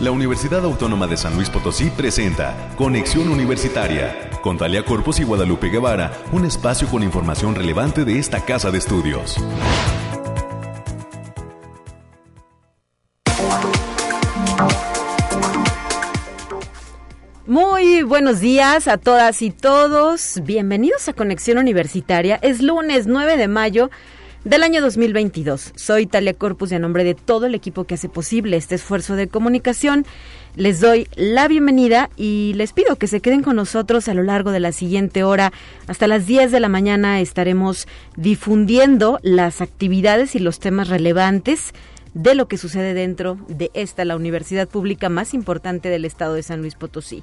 la Universidad Autónoma de San Luis Potosí presenta Conexión Universitaria con Talia Corpus y Guadalupe Guevara, un espacio con información relevante de esta casa de estudios. Muy buenos días a todas y todos. Bienvenidos a Conexión Universitaria. Es lunes 9 de mayo del año 2022. Soy Talia Corpus y a nombre de todo el equipo que hace posible este esfuerzo de comunicación, les doy la bienvenida y les pido que se queden con nosotros a lo largo de la siguiente hora. Hasta las 10 de la mañana estaremos difundiendo las actividades y los temas relevantes de lo que sucede dentro de esta, la universidad pública más importante del estado de San Luis Potosí.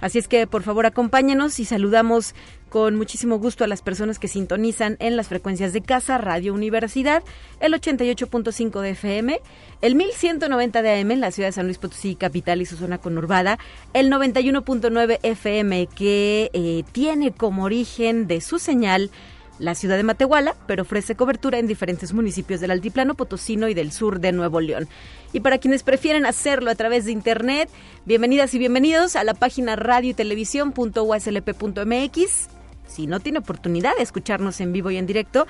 Así es que por favor acompáñenos y saludamos con muchísimo gusto a las personas que sintonizan en las frecuencias de Casa Radio Universidad, el 88.5 de FM, el 1190 de AM en la ciudad de San Luis Potosí, capital y su zona conurbada, el 91.9 FM que eh, tiene como origen de su señal la ciudad de Matehuala, pero ofrece cobertura en diferentes municipios del Altiplano Potosino y del sur de Nuevo León. Y para quienes prefieren hacerlo a través de internet, bienvenidas y bienvenidos a la página radio y televisión.uslp.mx. Si no tiene oportunidad de escucharnos en vivo y en directo,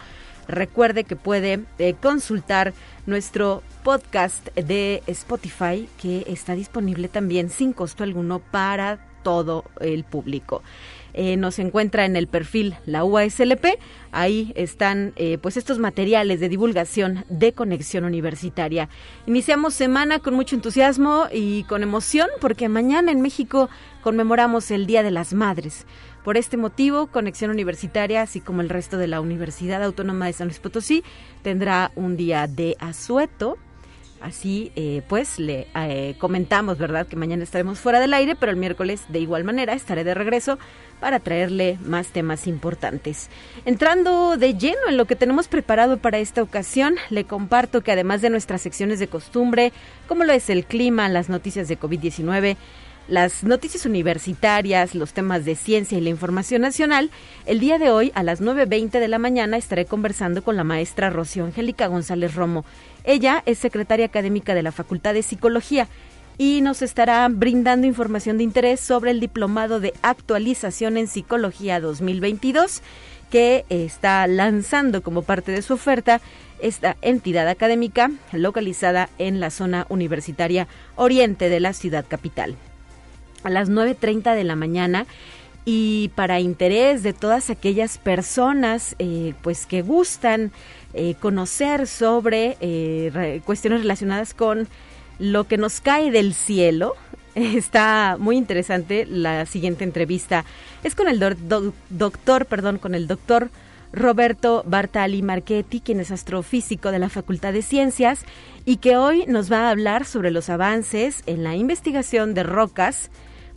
recuerde que puede eh, consultar nuestro podcast de Spotify que está disponible también sin costo alguno para todo el público. Eh, nos encuentra en el perfil la UASLP. Ahí están eh, pues estos materiales de divulgación de conexión universitaria. Iniciamos semana con mucho entusiasmo y con emoción porque mañana en México conmemoramos el Día de las Madres. Por este motivo, Conexión Universitaria, así como el resto de la Universidad Autónoma de San Luis Potosí, tendrá un día de asueto Así eh, pues le eh, comentamos, ¿verdad? Que mañana estaremos fuera del aire, pero el miércoles de igual manera estaré de regreso para traerle más temas importantes. Entrando de lleno en lo que tenemos preparado para esta ocasión, le comparto que además de nuestras secciones de costumbre, como lo es el clima, las noticias de COVID-19, las noticias universitarias, los temas de ciencia y la información nacional, el día de hoy a las 9.20 de la mañana estaré conversando con la maestra Rocío Angélica González Romo. Ella es secretaria académica de la Facultad de Psicología y nos estará brindando información de interés sobre el Diplomado de Actualización en Psicología 2022 que está lanzando como parte de su oferta esta entidad académica localizada en la zona universitaria oriente de la ciudad capital. A las 9.30 de la mañana y para interés de todas aquellas personas eh, pues que gustan eh, conocer sobre eh, cuestiones relacionadas con lo que nos cae del cielo. Está muy interesante la siguiente entrevista. Es con el doctor, perdón, con el doctor Roberto Bartali Marchetti, quien es astrofísico de la Facultad de Ciencias y que hoy nos va a hablar sobre los avances en la investigación de rocas,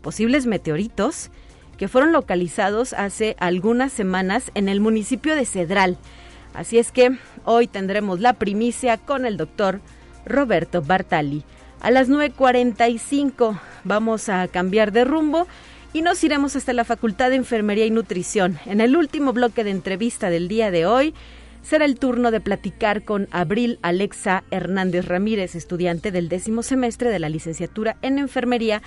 posibles meteoritos, que fueron localizados hace algunas semanas en el municipio de Cedral, Así es que hoy tendremos la primicia con el doctor Roberto Bartali. A las 9.45 vamos a cambiar de rumbo y nos iremos hasta la Facultad de Enfermería y Nutrición. En el último bloque de entrevista del día de hoy será el turno de platicar con Abril Alexa Hernández Ramírez, estudiante del décimo semestre de la licenciatura en Enfermería,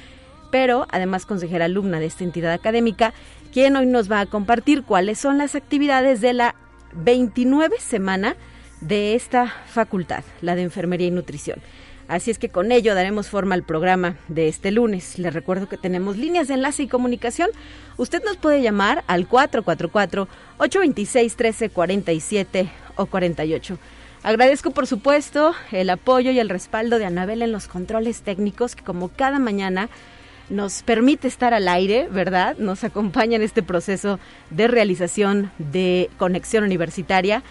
pero además consejera alumna de esta entidad académica, quien hoy nos va a compartir cuáles son las actividades de la 29 semana de esta facultad, la de Enfermería y Nutrición. Así es que con ello daremos forma al programa de este lunes. Les recuerdo que tenemos líneas de enlace y comunicación. Usted nos puede llamar al 444-826-1347 o 48. Agradezco, por supuesto, el apoyo y el respaldo de Anabel en los controles técnicos que como cada mañana nos permite estar al aire, ¿verdad? Nos acompaña en este proceso de realización de conexión universitaria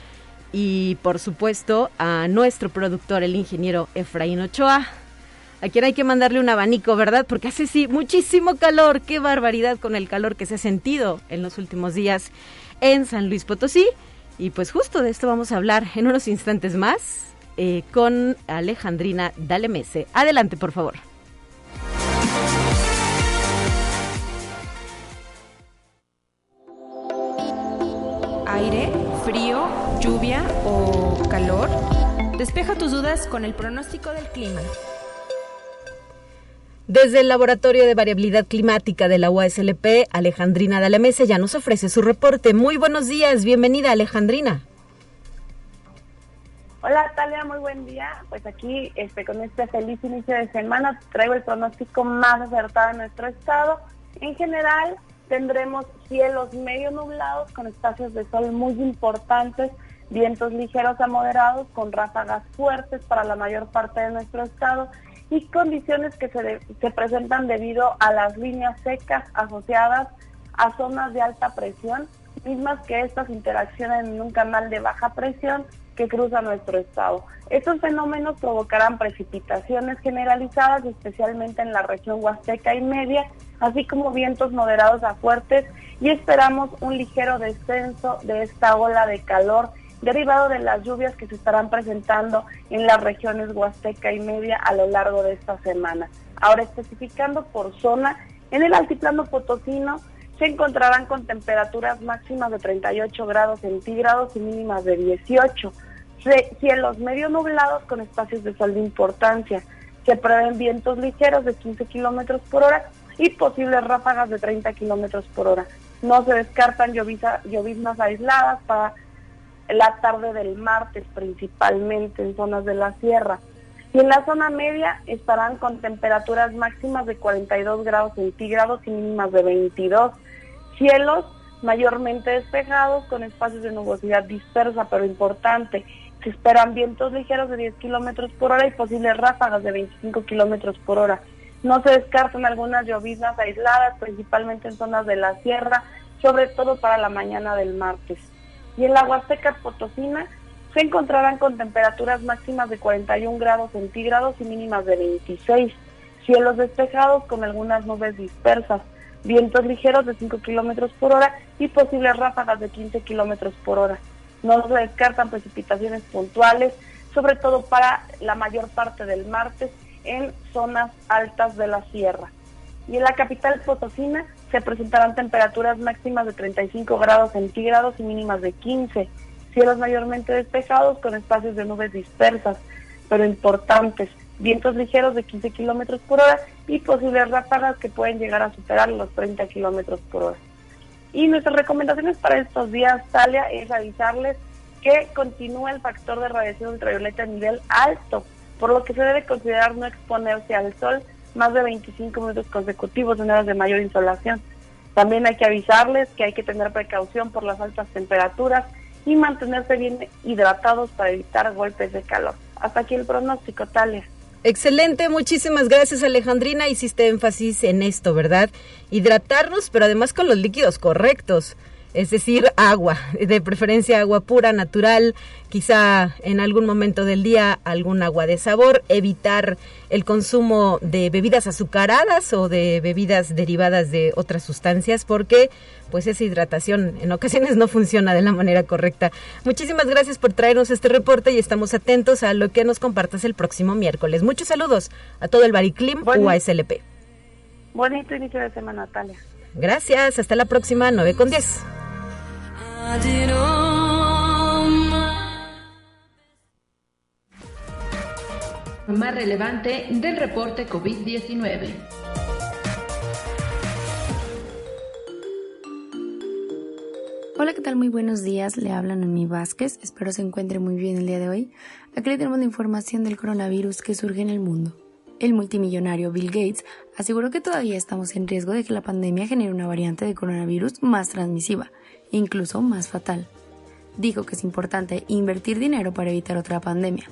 y por supuesto a nuestro productor, el ingeniero Efraín Ochoa, a quien hay que mandarle un abanico, ¿verdad? Porque hace sí muchísimo calor, qué barbaridad con el calor que se ha sentido en los últimos días en San Luis Potosí. Y pues justo de esto vamos a hablar en unos instantes más eh, con Alejandrina Dalemese. Adelante, por favor. Aire, frío, lluvia o calor? Despeja tus dudas con el pronóstico del clima. Desde el Laboratorio de Variabilidad Climática de la UASLP, Alejandrina Dalamese ya nos ofrece su reporte. Muy buenos días, bienvenida Alejandrina. Hola Talia, muy buen día. Pues aquí este, con este feliz inicio de semana traigo el pronóstico más acertado de nuestro estado. En general tendremos cielos medio nublados con espacios de sol muy importantes, vientos ligeros a moderados con ráfagas fuertes para la mayor parte de nuestro estado y condiciones que se, se presentan debido a las líneas secas asociadas a zonas de alta presión, mismas que estas interaccionan en un canal de baja presión que cruza nuestro estado. Estos fenómenos provocarán precipitaciones generalizadas, especialmente en la región huasteca y media, así como vientos moderados a fuertes y esperamos un ligero descenso de esta ola de calor derivado de las lluvias que se estarán presentando en las regiones Huasteca y Media a lo largo de esta semana. Ahora, especificando por zona, en el altiplano potosino se encontrarán con temperaturas máximas de 38 grados centígrados y mínimas de 18. Cielos medio nublados con espacios de sol de importancia. Se prevén vientos ligeros de 15 kilómetros por hora y posibles ráfagas de 30 kilómetros por hora. No se descartan lloviznas aisladas para la tarde del martes principalmente en zonas de la sierra. Y en la zona media estarán con temperaturas máximas de 42 grados centígrados y mínimas de 22. Cielos mayormente despejados con espacios de nubosidad dispersa pero importante. Se esperan vientos ligeros de 10 kilómetros por hora y posibles ráfagas de 25 kilómetros por hora. No se descartan algunas lloviznas aisladas, principalmente en zonas de la sierra, sobre todo para la mañana del martes y en la Huasteca Potosina se encontrarán con temperaturas máximas de 41 grados centígrados y mínimas de 26. Cielos despejados con algunas nubes dispersas, vientos ligeros de 5 kilómetros por hora y posibles ráfagas de 15 kilómetros por hora. No se descartan precipitaciones puntuales, sobre todo para la mayor parte del martes en zonas altas de la sierra. Y en la capital potosina se presentarán temperaturas máximas de 35 grados centígrados y mínimas de 15. Cielos mayormente despejados con espacios de nubes dispersas, pero importantes. Vientos ligeros de 15 kilómetros por hora y posibles ráfagas que pueden llegar a superar los 30 kilómetros por hora. Y nuestras recomendaciones para estos días, Talia, es avisarles que continúa el factor de radiación ultravioleta a nivel alto, por lo que se debe considerar no exponerse al sol más de 25 minutos consecutivos en horas de mayor insolación. También hay que avisarles que hay que tener precaución por las altas temperaturas y mantenerse bien hidratados para evitar golpes de calor. Hasta aquí el pronóstico, Talia. Excelente, muchísimas gracias Alejandrina. Hiciste énfasis en esto, ¿verdad? Hidratarnos, pero además con los líquidos correctos es decir, agua, de preferencia agua pura, natural, quizá en algún momento del día algún agua de sabor, evitar el consumo de bebidas azucaradas o de bebidas derivadas de otras sustancias porque pues esa hidratación en ocasiones no funciona de la manera correcta. Muchísimas gracias por traernos este reporte y estamos atentos a lo que nos compartas el próximo miércoles. Muchos saludos a todo el Bariclim UASLP. Bonito inicio de semana, Natalia. Gracias, hasta la próxima, 9 con 10. Más relevante del reporte COVID-19. Hola, ¿qué tal? Muy buenos días. Le hablan a mi Vázquez. Espero se encuentre muy bien el día de hoy. Aquí le tenemos la información del coronavirus que surge en el mundo. El multimillonario Bill Gates aseguró que todavía estamos en riesgo de que la pandemia genere una variante de coronavirus más transmisiva, incluso más fatal. Dijo que es importante invertir dinero para evitar otra pandemia,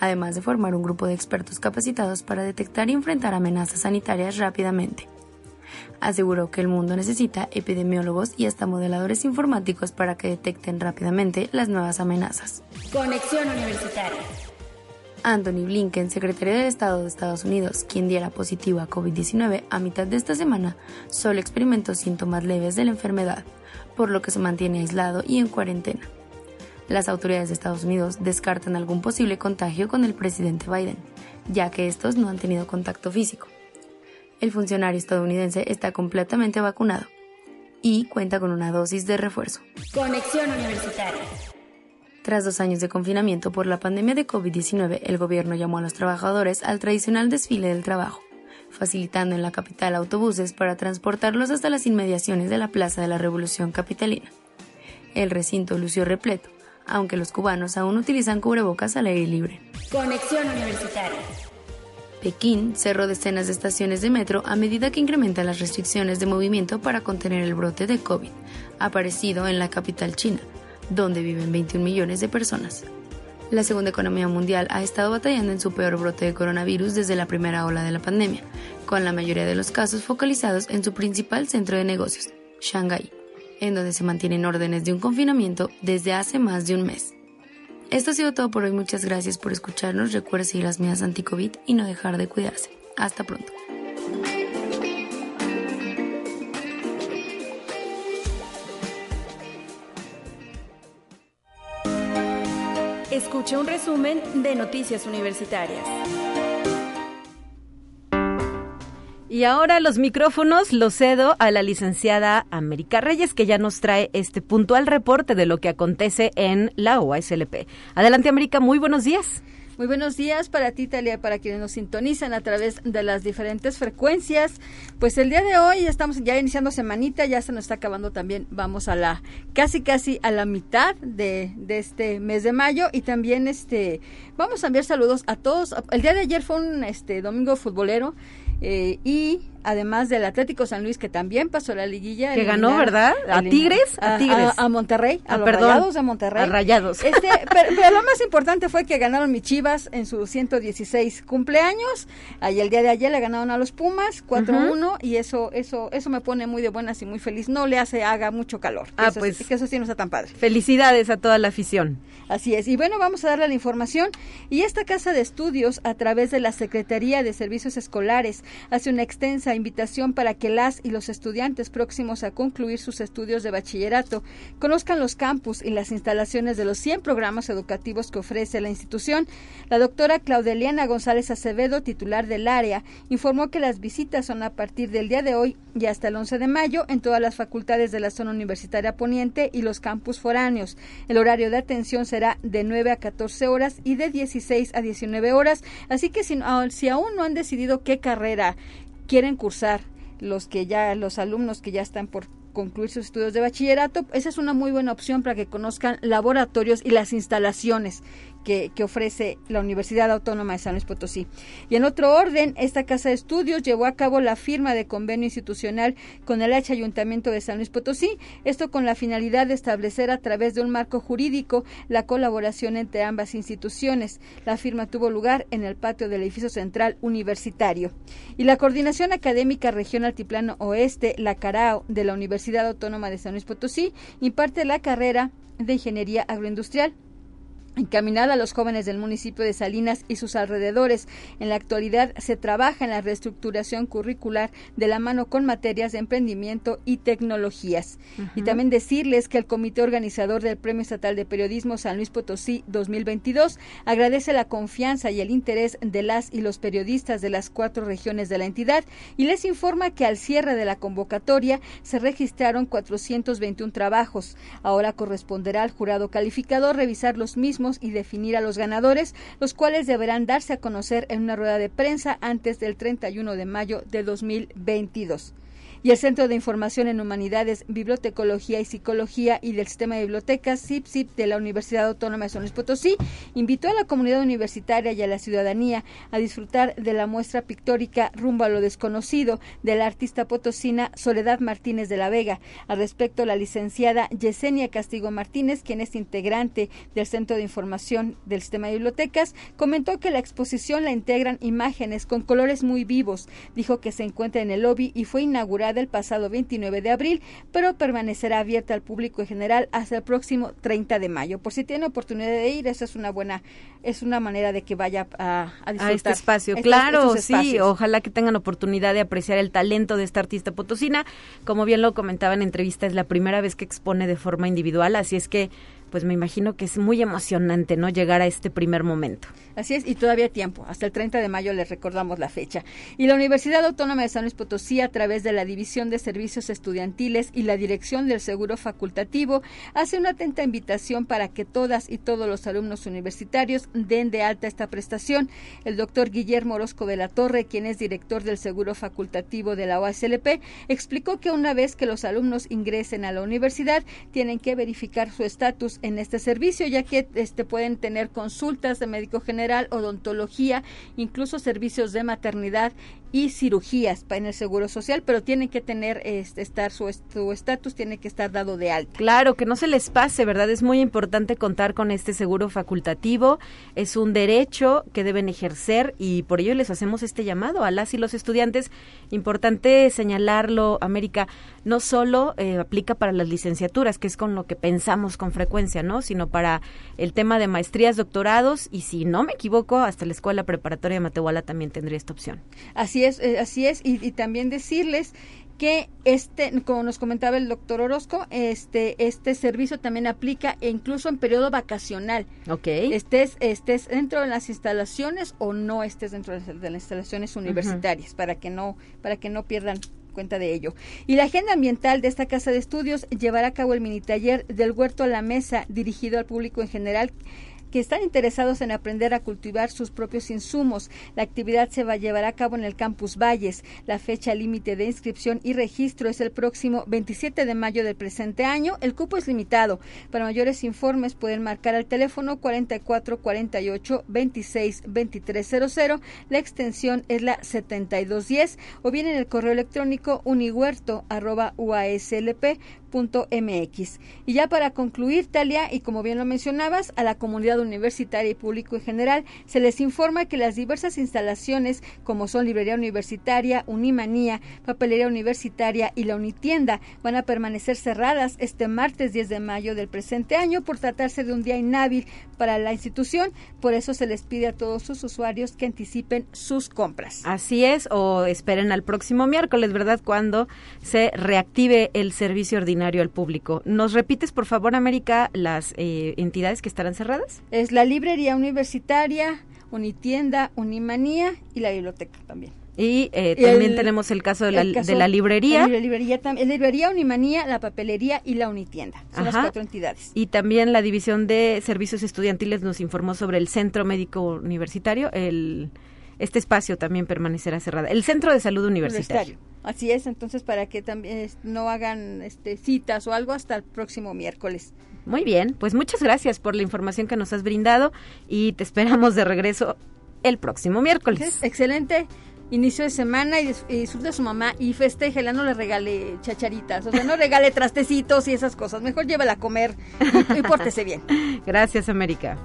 además de formar un grupo de expertos capacitados para detectar y enfrentar amenazas sanitarias rápidamente. Aseguró que el mundo necesita epidemiólogos y hasta modeladores informáticos para que detecten rápidamente las nuevas amenazas. Conexión Universitaria. Anthony Blinken, secretario de Estado de Estados Unidos, quien diera positivo a COVID-19 a mitad de esta semana, solo experimentó síntomas leves de la enfermedad, por lo que se mantiene aislado y en cuarentena. Las autoridades de Estados Unidos descartan algún posible contagio con el presidente Biden, ya que estos no han tenido contacto físico. El funcionario estadounidense está completamente vacunado y cuenta con una dosis de refuerzo. Conexión Universitaria. Tras dos años de confinamiento por la pandemia de COVID-19, el gobierno llamó a los trabajadores al tradicional desfile del trabajo, facilitando en la capital autobuses para transportarlos hasta las inmediaciones de la Plaza de la Revolución Capitalina. El recinto lució repleto, aunque los cubanos aún utilizan cubrebocas al aire libre. Conexión Universitaria. Pekín cerró decenas de estaciones de metro a medida que incrementan las restricciones de movimiento para contener el brote de COVID, aparecido en la capital china, donde viven 21 millones de personas. La segunda economía mundial ha estado batallando en su peor brote de coronavirus desde la primera ola de la pandemia, con la mayoría de los casos focalizados en su principal centro de negocios, Shanghái, en donde se mantienen órdenes de un confinamiento desde hace más de un mes. Esto ha sido todo por hoy. Muchas gracias por escucharnos. Recuerda seguir las medidas anti-COVID y no dejar de cuidarse. Hasta pronto. Escucha un resumen de Noticias Universitarias. Y ahora los micrófonos los cedo a la licenciada América Reyes, que ya nos trae este puntual reporte de lo que acontece en la OASLP. Adelante, América, muy buenos días. Muy buenos días para ti, Talia, para quienes nos sintonizan a través de las diferentes frecuencias. Pues el día de hoy ya estamos ya iniciando semanita, ya se nos está acabando también. Vamos a la casi casi a la mitad de, este mes de mayo y también este vamos a enviar saludos a todos. El día de ayer fue un este domingo futbolero eh, y además del Atlético San Luis que también pasó la liguilla. Que ganó, ¿verdad? ¿A Tigres? A, Tigres. A, Monterrey, a, ah, los Rayados de Monterrey. A Rayados. Este, pero, lo más importante fue que ganaron mis Chivas en su 116 cumpleaños. Ahí el día de ayer le ganaron a los Pumas 4-1 y eso eso eso me pone muy de buenas y muy feliz. No le hace haga mucho calor. Ah, eso, pues que eso sí no está tan padre. Felicidades a toda la afición. Así es. Y bueno, vamos a darle la información. Y esta casa de estudios, a través de la Secretaría de Servicios Escolares, hace una extensa invitación para que las y los estudiantes próximos a concluir sus estudios de bachillerato conozcan los campus y las instalaciones de los 100 programas educativos que ofrece la institución. La doctora Claudeliana González Acevedo, titular del área, informó que las visitas son a partir del día de hoy y hasta el 11 de mayo en todas las facultades de la zona universitaria poniente y los campus foráneos. El horario de atención será de 9 a 14 horas y de 16 a 19 horas, así que si, si aún no han decidido qué carrera quieren cursar los que ya los alumnos que ya están por concluir sus estudios de bachillerato, esa es una muy buena opción para que conozcan laboratorios y las instalaciones que, ofrece la Universidad Autónoma de San Luis Potosí. Y en otro orden, esta Casa de Estudios llevó a cabo la firma de convenio institucional con el H Ayuntamiento de San Luis Potosí, esto con la finalidad de establecer a través de un marco jurídico la colaboración entre ambas instituciones. La firma tuvo lugar en el patio del edificio central universitario. Y la Coordinación Académica Región Altiplano Oeste, la CARAO, de la Universidad Autónoma de San Luis Potosí, imparte la carrera de Ingeniería Agroindustrial encaminada a los jóvenes del municipio de Salinas y sus alrededores. En la actualidad se trabaja en la reestructuración curricular de la mano con materias de emprendimiento y tecnologías. Y también decirles que el comité organizador del Premio Estatal de Periodismo San Luis Potosí 2022 agradece la confianza y el interés de las y los periodistas de las cuatro regiones de la entidad y les informa que al cierre de la convocatoria se registraron 421 trabajos. Ahora corresponderá al jurado calificador revisar los mismos y definir a los ganadores, los cuales deberán darse a conocer en una rueda de prensa antes del 31 de mayo de 2022 y el Centro de Información en Humanidades, Bibliotecología y Psicología y del Sistema de Bibliotecas, CIPSIP, de la Universidad Autónoma de San Potosí, invitó a la comunidad universitaria y a la ciudadanía a disfrutar de la muestra pictórica Rumbo a lo Desconocido de la artista potosina Soledad Martínez de la Vega. Al respecto, la licenciada Yesenia Castigo Martínez, quien es integrante del Centro de Información del Sistema de Bibliotecas, comentó que la exposición la integran imágenes con colores muy vivos. Dijo que se encuentra en el lobby y fue inaugurada del pasado 29 de abril, pero permanecerá abierta al público en general hasta el próximo 30 de mayo. Por si tiene oportunidad de ir, esa es una buena, es una manera de que vaya a, a disfrutar. A este espacio, claro, sí, ojalá que tengan oportunidad de apreciar el talento de esta artista potosina. Como bien lo comentaba en entrevista, es la primera vez que expone de forma individual, así es que pues me imagino que es muy emocionante, ¿no? Llegar a este primer momento. Así es, y todavía tiempo, hasta el 30 de mayo les recordamos la fecha. Y la Universidad Autónoma de San Luis Potosí, a través de la División de Servicios Estudiantiles y la Dirección del Seguro Facultativo, hace una atenta invitación para que todas y todos los alumnos universitarios den de alta esta prestación. El doctor Guillermo Orozco de la Torre, quien es director del Seguro Facultativo de la OASLP, explicó que una vez que los alumnos ingresen a la universidad, tienen que verificar su estatus en este servicio, ya que este, pueden tener consultas de médico general odontología, incluso servicios de maternidad y cirugías en el Seguro Social, pero tienen que tener este, estar su estatus tiene que estar dado de alta. Claro, que no se les pase, ¿verdad? Es muy importante contar con este seguro facultativo, es un derecho que deben ejercer y por ello les hacemos este llamado a las y los estudiantes. Importante señalarlo, América, no solo eh, aplica para las licenciaturas, que es con lo que pensamos con frecuencia, ¿no? Sino para el tema de maestrías, doctorados y si no me equivoco, hasta la escuela preparatoria de Matehuala también tendría esta opción. Así es, eh, así es, y, también decirles que este, como nos comentaba el doctor Orozco, este, este servicio también aplica e incluso en periodo vacacional. Ok. Estés, estés dentro de las instalaciones o no estés dentro de las instalaciones universitarias, para que no, para que no pierdan cuenta de ello. Y la agenda ambiental de esta casa de estudios llevará a cabo el mini taller del huerto a la mesa dirigido al público en general que están interesados en aprender a cultivar sus propios insumos. La actividad se va a llevar a cabo en el Campus Valles. La fecha límite de inscripción y registro es el próximo 27 de mayo del presente año. El cupo es limitado. Para mayores informes pueden marcar al teléfono 44 48 26 2300. La extensión es la 7210 o bien en el correo electrónico unihuerto@uaslp MX. Y ya para concluir, Talia, y como bien lo mencionabas, a la comunidad universitaria y público en general, se les informa que las diversas instalaciones, como son Librería Universitaria, Unimanía, Papelería Universitaria y la Unitienda, van a permanecer cerradas este martes 10 de mayo del presente año por tratarse de un día inhábil para la institución. Por eso se les pide a todos sus usuarios que anticipen sus compras. Así es, o esperen al próximo miércoles, ¿verdad? Cuando se reactive el servicio ordinario al público. ¿Nos repites, por favor, América, las eh, entidades que estarán cerradas? Es la librería universitaria, Unitienda, Unimanía y la biblioteca también. Y eh, también tenemos el caso de la, de la librería. La librería, la librería Unimanía, la papelería y la Unitienda. Son las cuatro entidades. Y también la División de Servicios Estudiantiles nos informó sobre el Centro Médico Universitario. El, este espacio también permanecerá cerrado. El Centro de Salud Universitario. Así es, entonces para que también no hagan este, citas o algo hasta el próximo miércoles. Muy bien, pues muchas gracias por la información que nos has brindado y te esperamos de regreso el próximo miércoles. Excelente inicio de semana y, disfrute a su mamá y festéjela, no le regale chacharitas, o sea, no regale trastecitos y esas cosas, mejor llévala a comer y pórtese bien. Gracias, América.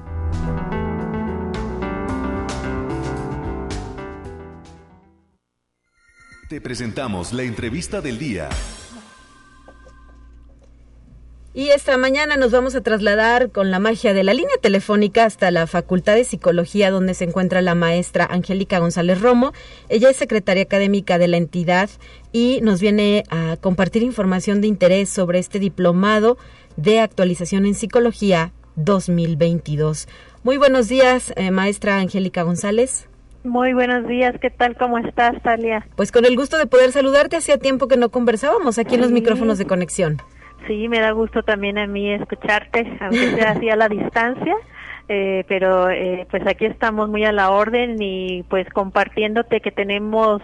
Te presentamos la entrevista del día. Y esta mañana nos vamos a trasladar con la magia de la línea telefónica hasta la Facultad de Psicología donde se encuentra la maestra Angélica González Romo. Ella es secretaria académica de la entidad y nos viene a compartir información de interés sobre este diplomado de actualización en psicología 2022. Muy buenos días, eh, maestra Angélica González. Muy buenos días, ¿qué tal? ¿Cómo estás, Talia? Pues con el gusto de poder saludarte, hacía tiempo que no conversábamos aquí en los micrófonos de conexión. Sí, me da gusto también a mí escucharte, aunque sea así a la distancia. Eh, pero eh, pues aquí estamos muy a la orden y pues compartiéndote que tenemos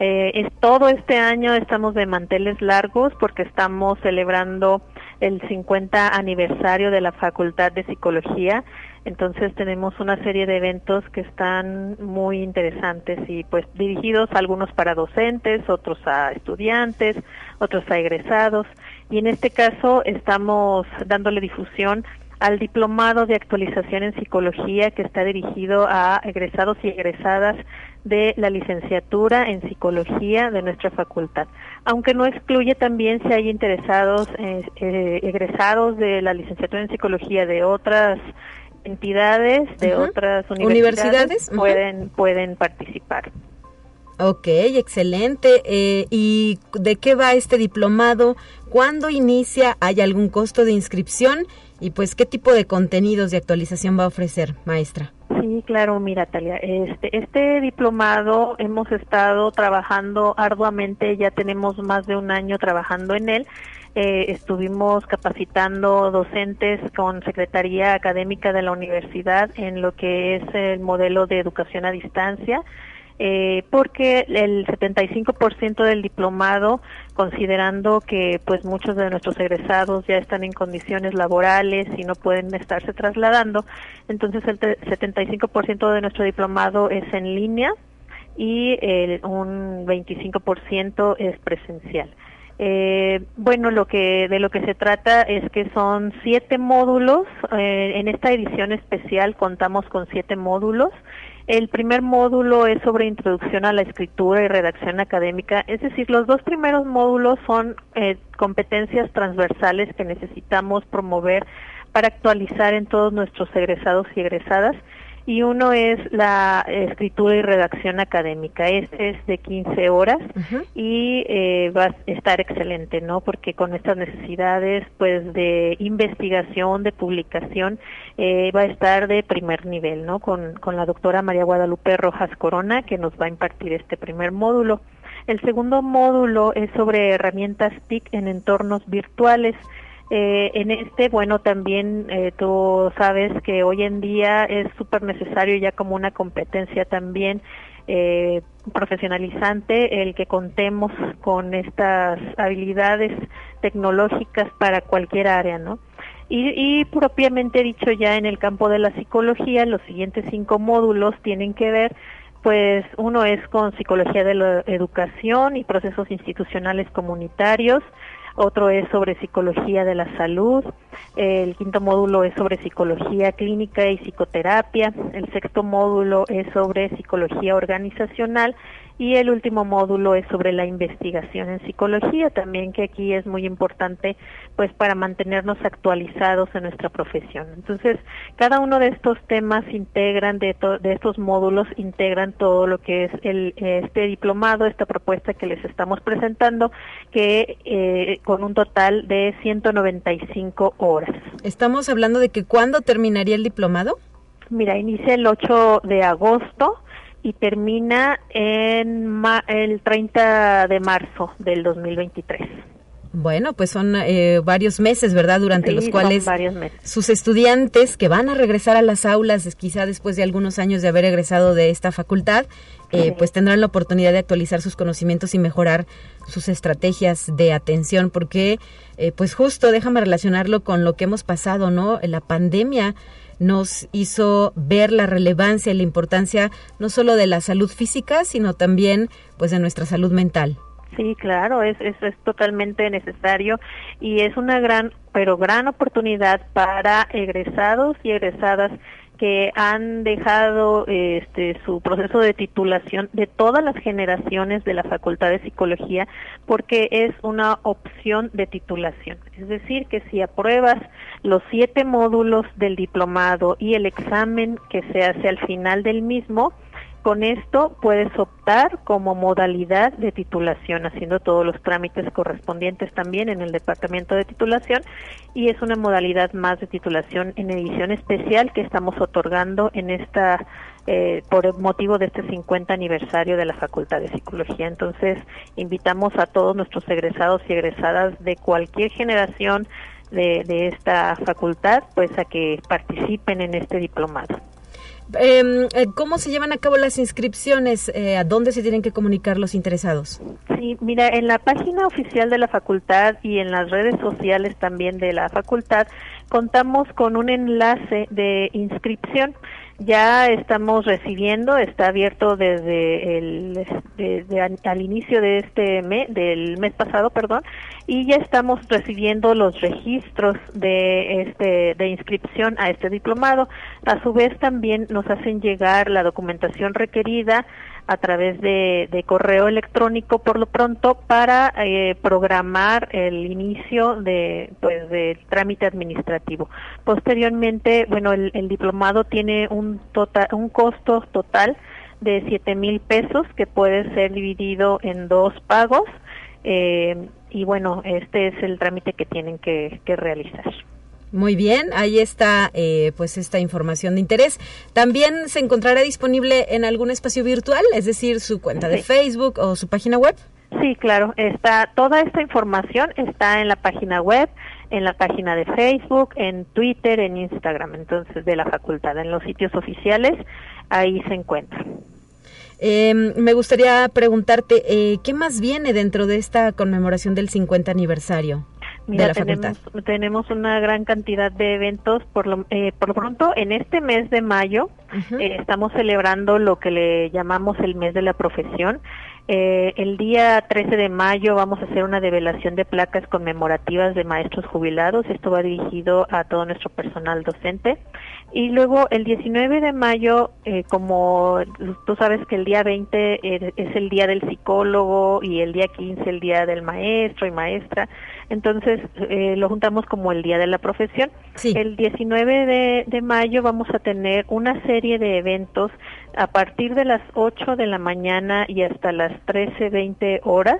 eh, es todo este año estamos de manteles largos porque estamos celebrando el 50 aniversario de la Facultad de Psicología entonces tenemos una serie de eventos que están muy interesantes y pues dirigidos algunos para docentes, otros a estudiantes, otros a egresados. Y en este caso estamos dándole difusión al diplomado de actualización en psicología que está dirigido a egresados y egresadas de la licenciatura en psicología de nuestra facultad, aunque no excluye también si hay interesados, eh, eh, egresados de la licenciatura en psicología de otras entidades de otras universidades, pueden, pueden participar. Ok, excelente. Eh, ¿Y de qué va este diplomado? ¿Cuándo inicia? ¿Hay algún costo de inscripción? y pues qué tipo de contenidos de actualización va a ofrecer, maestra. Sí, claro, mira, Talia, este, este diplomado hemos estado trabajando arduamente, ya tenemos más de un año trabajando en él. Eh, estuvimos capacitando docentes con Secretaría Académica de la Universidad en lo que es el modelo de educación a distancia eh, porque el 75% del diplomado, considerando que pues muchos de nuestros egresados ya están en condiciones laborales y no pueden estarse trasladando, entonces el 75% de nuestro diplomado es en línea y el, un 25% es presencial. Eh, bueno, de lo que se trata es que son siete módulos. Eh, en esta edición especial contamos con siete módulos. El primer módulo es sobre introducción a la escritura y redacción académica, es decir, los dos primeros módulos son eh, competencias transversales que necesitamos promover para actualizar en todos nuestros egresados y egresadas y uno es la escritura y redacción académica. Este es de 15 horas y eh, va a estar excelente, ¿no? Porque con estas necesidades, pues, de investigación, de publicación, eh, va a estar de primer nivel, ¿no? Con, con la doctora María Guadalupe Rojas Corona, que nos va a impartir este primer módulo. El segundo módulo es sobre herramientas TIC en entornos virtuales. Eh, en este, bueno, también eh, tú sabes que hoy en día es súper necesario ya como una competencia también eh, profesionalizante el que contemos con estas habilidades tecnológicas para cualquier área, ¿no? Y, y, propiamente dicho ya en el campo de la psicología, los siguientes cinco módulos tienen que ver, pues uno es con psicología de la educación y procesos institucionales comunitarios, otro es sobre psicología de la salud, el quinto módulo es sobre psicología clínica y psicoterapia, el sexto módulo es sobre psicología organizacional y el último módulo es sobre la investigación en psicología, también que aquí es muy importante pues para mantenernos actualizados en nuestra profesión. Entonces, cada uno de estos temas integran, de, de estos módulos integran todo lo que es el, este diplomado, esta propuesta que les estamos presentando, que eh, con un total de 195 horas. Estamos hablando de que cuándo terminaría el diplomado? Mira, inicia el 8 de agosto y termina en el 30 de marzo del 2023. Bueno, pues son eh, varios meses, ¿verdad? Durante los cuales sus estudiantes que van a regresar a las aulas, quizá después de algunos años de haber egresado de esta facultad, eh, pues tendrán la oportunidad de actualizar sus conocimientos y mejorar sus estrategias de atención, porque, eh, pues justo, déjame relacionarlo con lo que hemos pasado, ¿no? La pandemia nos hizo ver la relevancia y la importancia no solo de la salud física, sino también pues de nuestra salud mental. Sí, claro, es, es, es, totalmente necesario y es una gran, pero gran oportunidad para egresados y egresadas que han dejado este, su proceso de titulación de todas las generaciones de la Facultad de Psicología porque es una opción de titulación. Es decir, que si apruebas los siete módulos del diplomado y el examen que se hace al final del mismo, con esto puedes optar como modalidad de titulación, haciendo todos los trámites correspondientes también en el departamento de titulación y es una modalidad más de titulación en edición especial que estamos otorgando en esta eh, por motivo de este 50 aniversario de la Facultad de Psicología. Entonces, invitamos a todos nuestros egresados y egresadas de cualquier generación de, de esta facultad, pues a que participen en este diplomado. Em, eh, ¿Cómo se llevan a cabo las inscripciones? Eh, ¿A dónde se tienen que comunicar los interesados? Sí, mira, en la página oficial de la facultad y en las redes sociales también de la facultad contamos con un enlace de inscripción ya estamos recibiendo, está abierto desde el desde al, inicio de este mes, del mes pasado, perdón, y ya estamos recibiendo los registros de este de inscripción a este diplomado. A su vez también nos hacen llegar la documentación requerida a través de, correo electrónico por lo pronto para eh, programar el inicio de pues del trámite administrativo. Posteriormente, bueno, el, diplomado tiene un total un costo total de siete mil pesos que puede ser dividido en dos pagos eh, y bueno, este es el trámite que tienen que realizar. Muy bien, ahí está eh, pues esta información de interés. También se encontrará disponible en algún espacio virtual, es decir, su cuenta de Facebook o su página web. Sí, claro, está toda esta información está en la página web, en la página de Facebook, en Twitter, en Instagram, entonces de la facultad, en los sitios oficiales, ahí se encuentra. Eh, me gustaría preguntarte, eh, ¿qué más viene dentro de esta conmemoración del 50 aniversario? Mira, tenemos, tenemos una gran cantidad de eventos. Por lo, eh, por lo pronto, en este mes de mayo eh, estamos celebrando lo que le llamamos el mes de la profesión. Eh, el día 13 de mayo vamos a hacer una develación de placas conmemorativas de maestros jubilados. Esto va dirigido a todo nuestro personal docente. Y luego el 19 de mayo, eh, como tú sabes que el día 20 es el día del psicólogo y el día 15 el día del maestro y maestra, entonces eh, lo juntamos como el día de la profesión. El 19 de, de mayo vamos a tener una serie de eventos a partir de las 8 de la mañana y hasta las 13.20 horas.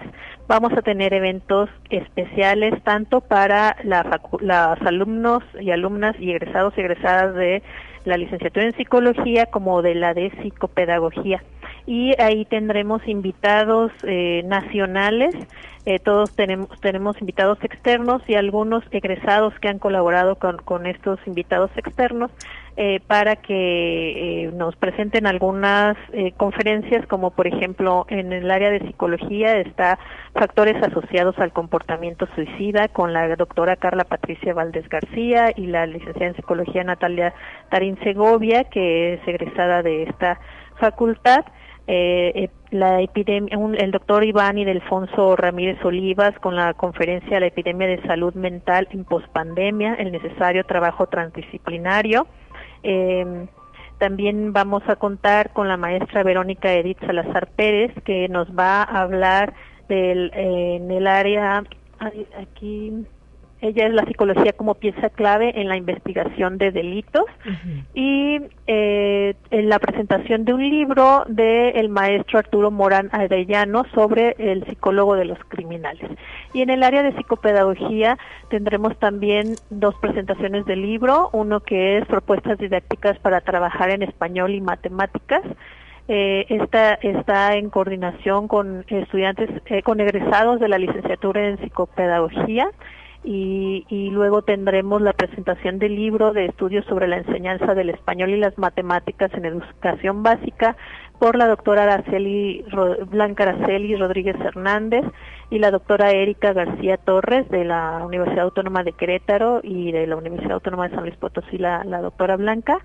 Vamos a tener eventos especiales tanto para la los alumnos y alumnas y egresados y egresadas de la licenciatura en psicología como de la de psicopedagogía. Y ahí tendremos invitados eh, nacionales, eh, todos tenemos, tenemos invitados externos y algunos egresados que han colaborado con, estos invitados externos eh, para que nos presenten algunas conferencias, como por ejemplo en el área de psicología está factores asociados al comportamiento suicida con la doctora Carla Patricia Valdés García y la licenciada en psicología Natalia Tarín Segovia, que es egresada de esta facultad eh, eh, la epidemia, el doctor Iván y Delfonso Ramírez Olivas con la conferencia La epidemia de salud mental en pospandemia, el necesario trabajo transdisciplinario. Eh, también vamos a contar con la maestra Verónica Edith Salazar Pérez, que nos va a hablar del, eh, en el área, aquí ella es la psicología como pieza clave en la investigación de delitos. Y eh, en la presentación de un libro del el maestro Arturo Morán Arellano sobre el psicólogo de los criminales. Y en el área de psicopedagogía tendremos también dos presentaciones del libro, uno que es propuestas didácticas para trabajar en español y matemáticas, eh, esta está en coordinación con estudiantes, eh, con egresados de la licenciatura en psicopedagogía y, y, luego tendremos la presentación del libro de estudios sobre la enseñanza del español y las matemáticas en educación básica por la doctora Araceli, Blanca Araceli Rodríguez Hernández y la doctora Erika García Torres de la Universidad Autónoma de Querétaro y de la Universidad Autónoma de San Luis Potosí, la, doctora Blanca.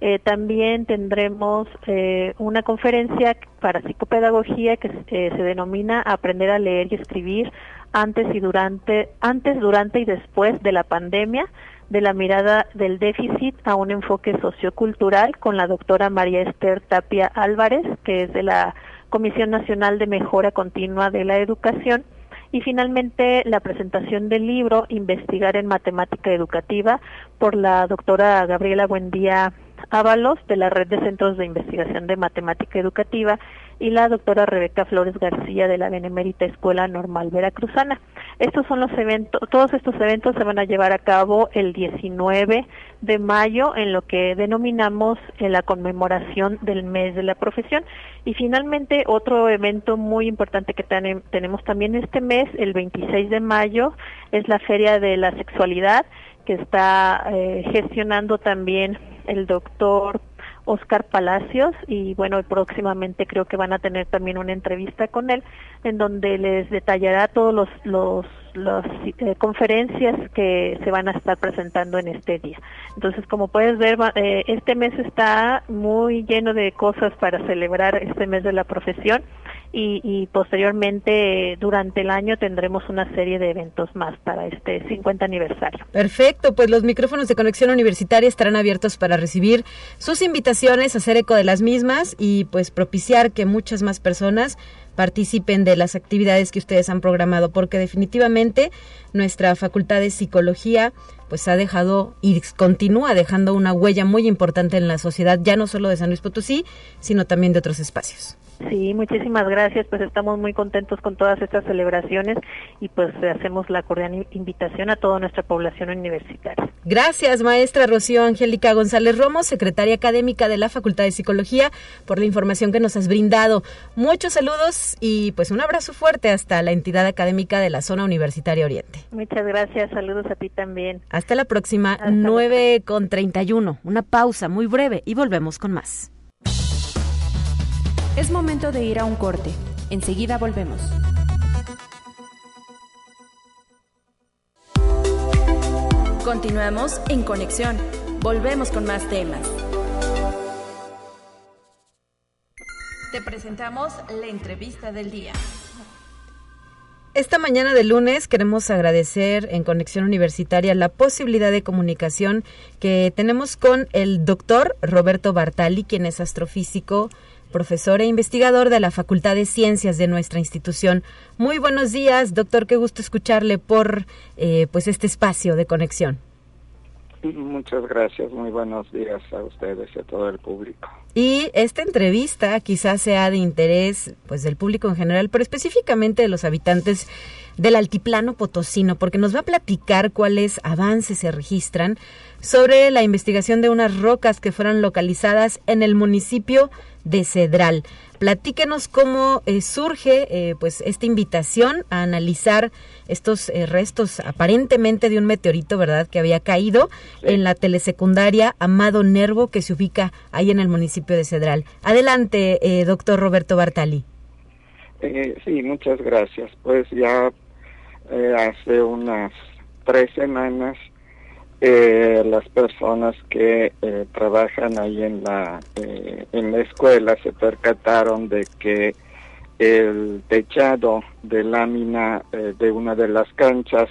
Eh, también tendremos eh, una conferencia para psicopedagogía que eh, se denomina Aprender a leer y escribir antes y durante, antes, durante y después de la pandemia, de la mirada del déficit a un enfoque sociocultural con la doctora María Esther Tapia Álvarez, que es de la Comisión Nacional de Mejora Continua de la Educación. Y finalmente la presentación del libro Investigar en Matemática Educativa por la doctora Gabriela Buendía Ábalos de la Red de Centros de Investigación de Matemática Educativa y la doctora Rebeca Flores García de la Benemérita Escuela Normal Veracruzana. Estos son los eventos, todos estos eventos se van a llevar a cabo el 19 de mayo en lo que denominamos en la conmemoración del mes de la profesión. Y finalmente otro evento muy importante que tenemos también este mes, el 26 de mayo, es la Feria de la Sexualidad que está eh, gestionando también el doctor Oscar Palacios y bueno, próximamente creo que van a tener también una entrevista con él en donde les detallará todos los, los las eh, conferencias que se van a estar presentando en este día. Entonces, como puedes ver, eh, este mes está muy lleno de cosas para celebrar este mes de la profesión y, posteriormente durante el año tendremos una serie de eventos más para este 50 aniversario. Perfecto, pues los micrófonos de conexión universitaria estarán abiertos para recibir sus invitaciones, hacer eco de las mismas y pues propiciar que muchas más personas participen de las actividades que ustedes han programado, porque definitivamente nuestra Facultad de Psicología pues ha dejado y continúa dejando una huella muy importante en la sociedad, ya no solo de San Luis Potosí, sino también de otros espacios. Sí, muchísimas gracias. Pues estamos muy contentos con todas estas celebraciones y pues hacemos la cordial invitación a toda nuestra población universitaria. Gracias, maestra Rocío Angélica González Romo, secretaria académica de la Facultad de Psicología, por la información que nos has brindado. Muchos saludos y pues un abrazo fuerte hasta la entidad académica de la zona universitaria Oriente. Muchas gracias, saludos a ti también. Hasta la próxima, nueve con 31. Una pausa muy breve y volvemos con más. Es momento de ir a un corte. Enseguida volvemos. Continuamos en conexión. Volvemos con más temas. Te presentamos la entrevista del día. Esta mañana de lunes queremos agradecer en Conexión Universitaria la posibilidad de comunicación que tenemos con el doctor Roberto Bartali, quien es astrofísico, profesor e investigador de la Facultad de Ciencias de nuestra institución. Muy buenos días, doctor, qué gusto escucharle por eh, pues este espacio de conexión. Muchas gracias, muy buenos días a ustedes y a todo el público. Y esta entrevista quizás sea de interés pues del público en general, pero específicamente de los habitantes del altiplano potosino, porque nos va a platicar cuáles avances se registran sobre la investigación de unas rocas que fueron localizadas en el municipio de Cedral. Platíquenos cómo eh, surge eh, pues esta invitación a analizar estos eh, restos aparentemente de un meteorito, ¿verdad?, que había caído en la telesecundaria Amado Nervo que se ubica ahí en el municipio de Cedral. Adelante, doctor Roberto Bartali. sí, muchas gracias. Pues ya hace unas tres semanas eh, las personas que eh, trabajan ahí en la eh, en la escuela se percataron de que el techado de lámina de una de las canchas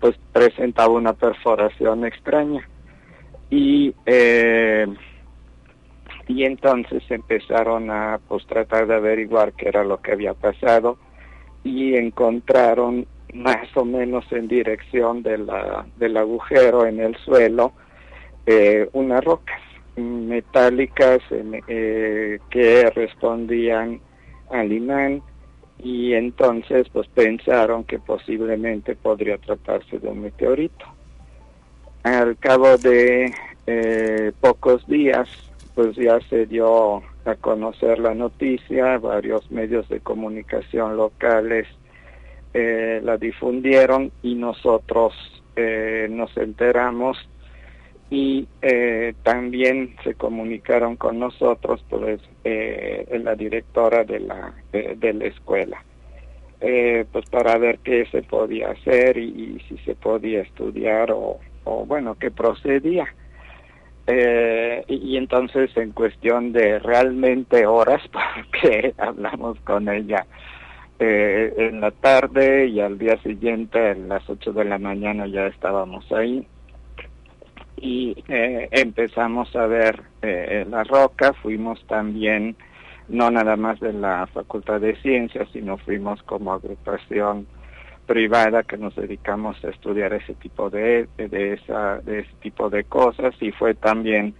pues presentaba una perforación extraña. Y y entonces empezaron a pues tratar de averiguar qué era lo que había pasado y encontraron más o menos en dirección del agujero en el suelo eh, unas rocas metálicas eh, que respondían al imán y entonces pues pensaron que posiblemente podría tratarse de un meteorito. Al cabo de eh, pocos días pues ya se dio a conocer la noticia, varios medios de comunicación locales eh, la difundieron y nosotros eh, nos enteramos y eh, también se comunicaron con nosotros pues la directora de la de, la escuela pues para ver qué se podía hacer y, si se podía estudiar o, o bueno qué procedía. Y, y, entonces en cuestión de realmente horas porque hablamos con ella eh, en la tarde y al día siguiente a las 8 de la mañana ya estábamos ahí. Y eh, empezamos a ver eh, la roca, fuimos también no nada más de la Facultad de Ciencias, sino fuimos como agrupación privada que nos dedicamos a estudiar ese tipo de, de, esa, de ese tipo de cosas. Y fue también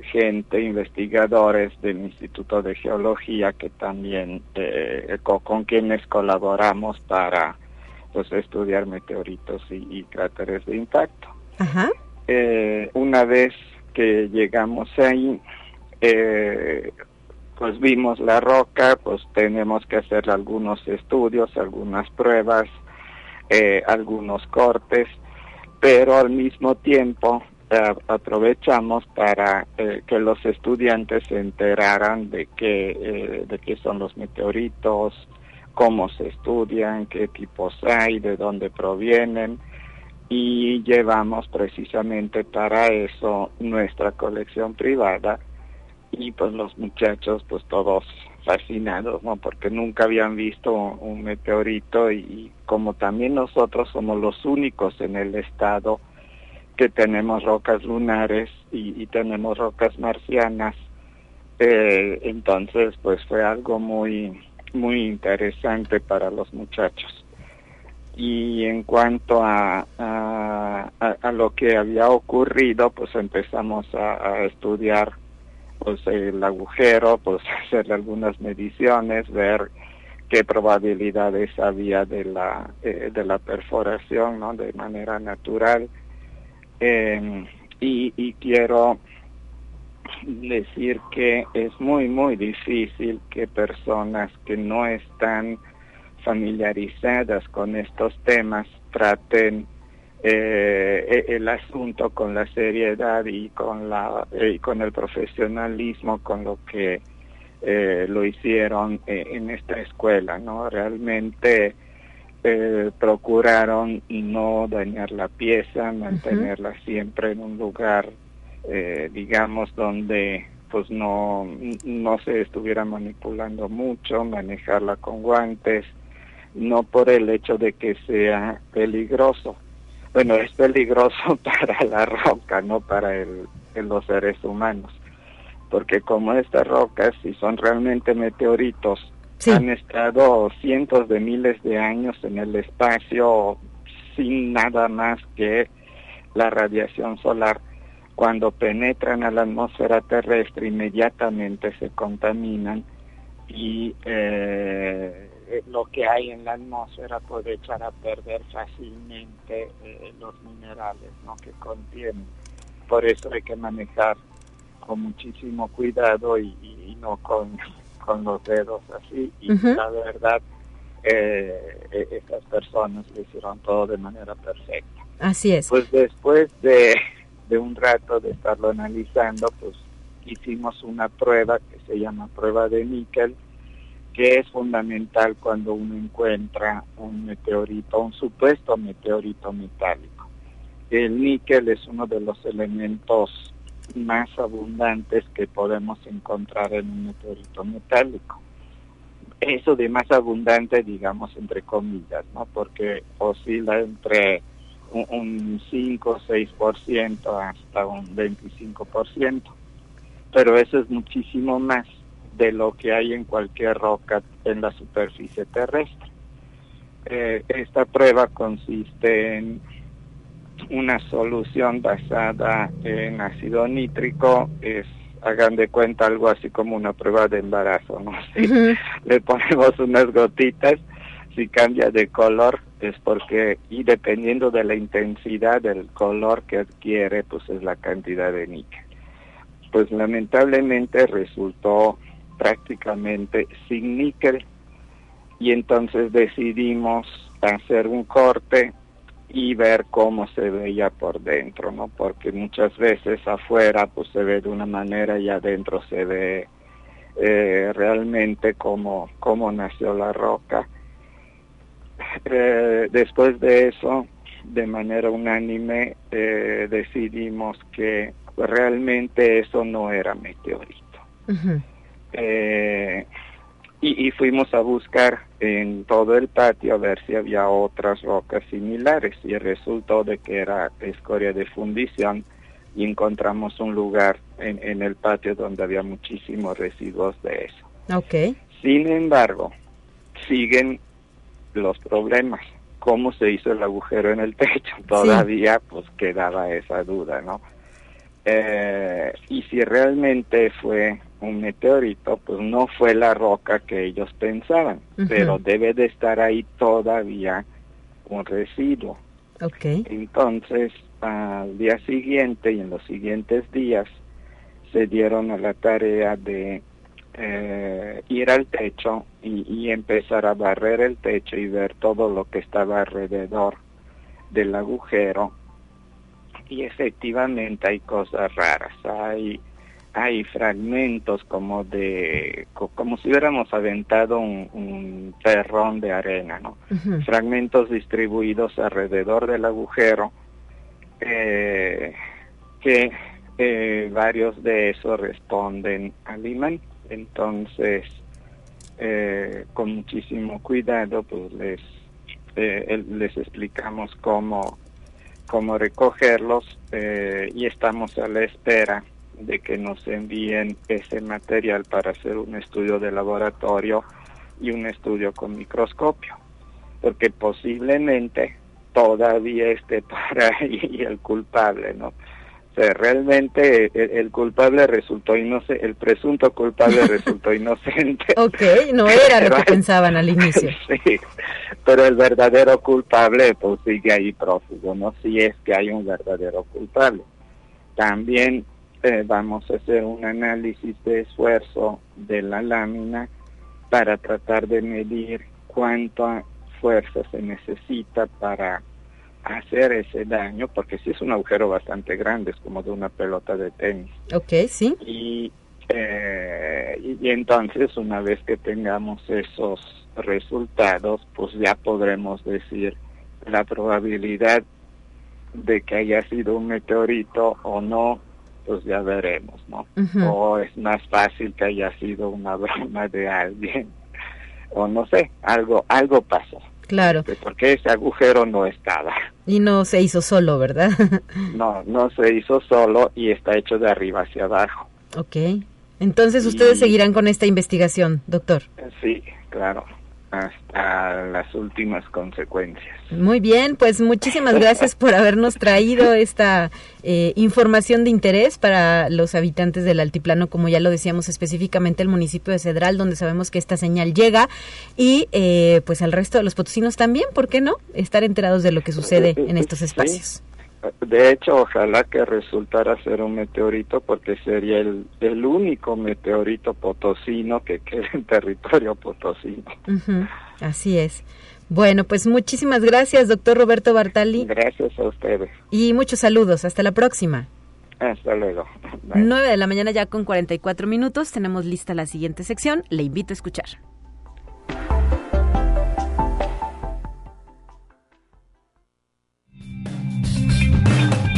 gente, investigadores del Instituto de Geología que también eh, con, quienes colaboramos para pues estudiar meteoritos y, cráteres de impacto. Eh, una vez que llegamos ahí, eh, pues vimos la roca, pues tenemos que hacer algunos estudios, algunas pruebas, algunos cortes, pero al mismo tiempo aprovechamos para eh, que los estudiantes se enteraran de qué eh, de qué son los meteoritos, cómo se estudian, qué tipos hay, de dónde provienen y llevamos precisamente para eso nuestra colección privada y pues los muchachos pues todos fascinados, ¿no? Porque nunca habían visto un meteorito y como también nosotros somos los únicos en el estado que tenemos rocas lunares y, tenemos rocas marcianas. Eh, entonces, pues fue algo muy, muy interesante para los muchachos. Y en cuanto a, a, lo que había ocurrido, pues empezamos a, estudiar pues el agujero, pues hacer algunas mediciones, ver qué probabilidades había de la eh, de la perforación, ¿no? De manera natural. Em, y, y quiero decir que es muy muy difícil que personas que no están familiarizadas con estos temas traten eh, e-, el asunto con la seriedad y con la eh, con el profesionalismo con lo que eh, lo hicieron eh, en esta escuela no realmente procuraron no dañar la pieza mantenerla siempre en un lugar digamos donde pues no no se estuviera manipulando mucho manejarla con guantes no por el hecho de que sea peligroso. Bueno, es peligroso para la roca, no para el, los seres humanos, porque como estas rocas, si son realmente meteoritos, han estado cientos de miles de años en el espacio sin nada más que la radiación solar. Cuando penetran a la atmósfera terrestre, inmediatamente se contaminan y eh, lo que hay en la atmósfera puede echar a perder fácilmente eh, los minerales ¿no? que contienen. Por eso hay que manejar con muchísimo cuidado y, no con, con, los dedos así. Y la verdad, eh, e, estas personas lo hicieron todo de manera perfecta. Así es. Pues después de, de un rato de estarlo analizando, pues hicimos una prueba que se llama prueba de níquel, que es fundamental cuando uno encuentra un meteorito, un supuesto meteorito metálico. El níquel es uno de los elementos más abundantes que podemos encontrar en un meteorito metálico. Eso de más abundante, digamos, entre comillas, ¿no? Porque oscila entre un, 5 o 6% hasta un 25%. Pero eso es muchísimo más de lo que hay en cualquier roca en la superficie terrestre. Eh, esta prueba consiste en una solución basada en ácido nítrico, es hagan de cuenta algo así como una prueba de embarazo, ¿no? le ponemos unas gotitas, si cambia de color es porque, y dependiendo de la intensidad del color que adquiere, pues es la cantidad de níquel. Pues lamentablemente resultó prácticamente sin níquel y entonces decidimos hacer un corte y ver cómo se veía por dentro, ¿no? Porque muchas veces afuera pues se ve de una manera y adentro se ve eh, realmente cómo, cómo nació la roca. Eh, después de eso, de manera unánime, eh, decidimos que realmente eso no era meteorito. Y, fuimos a buscar en todo el patio a ver si había otras rocas similares y resultó de que era escoria de fundición y encontramos un lugar en, el patio donde había muchísimos residuos de eso. Okay. Sin embargo, siguen los problemas. ¿Cómo se hizo el agujero en el techo? Todavía pues quedaba esa duda, ¿no? Eh, y si realmente fue un meteorito, pues no fue la roca que ellos pensaban, pero debe de estar ahí todavía un residuo. Okay. Entonces, al día siguiente y en los siguientes días se dieron a la tarea de eh, ir al techo y, y, empezar a barrer el techo y ver todo lo que estaba alrededor del agujero. Y efectivamente hay cosas raras, hay hay fragmentos como de como si hubiéramos aventado un, un perrón de arena no fragmentos distribuidos alrededor del agujero eh, que eh, varios de esos responden al imán. Entonces eh, con muchísimo cuidado pues les les explicamos cómo cómo recogerlos y estamos a la espera de que nos envíen ese material para hacer un estudio de laboratorio y un estudio con microscopio, porque posiblemente todavía esté por ahí el culpable, ¿no? O sea, realmente el, culpable resultó inocente, el presunto culpable resultó inocente. Ok, no era lo que pensaban al inicio. sí, pero el verdadero culpable pues sigue ahí prófugo, ¿no? Si es que hay un verdadero culpable. También eh, vamos a hacer un análisis de esfuerzo de la lámina para tratar de medir cuánta fuerza se necesita para hacer ese daño, porque si es un agujero bastante grande, es como de una pelota de tenis. Ok, sí. Y, eh, y, entonces, una vez que tengamos esos resultados, pues ya podremos decir la probabilidad de que haya sido un meteorito o no, pues ya veremos, ¿no? O es más fácil que haya sido una broma de alguien, o no sé, algo, algo pasó. Claro. Porque ese agujero no estaba. Y no se hizo solo, ¿verdad? no, no se hizo solo y está hecho de arriba hacia abajo. Ok. Entonces ustedes seguirán con esta investigación, doctor. Sí, claro hasta las últimas consecuencias. Muy bien, pues muchísimas gracias por habernos traído esta eh, información de interés para los habitantes del altiplano, como ya lo decíamos específicamente el municipio de Cedral, donde sabemos que esta señal llega, y eh, pues al resto de los potosinos también, ¿por qué no? Estar enterados de lo que sucede en estos espacios. De hecho, ojalá que resultara ser un meteorito porque sería el, el único meteorito potosino que quede en territorio potosino. Así es. Bueno, pues muchísimas gracias, doctor Roberto Bartali. Gracias a ustedes. Y muchos saludos. Hasta la próxima. Hasta luego. 9 de la mañana ya con 44 minutos. Tenemos lista la siguiente sección. Le invito a escuchar.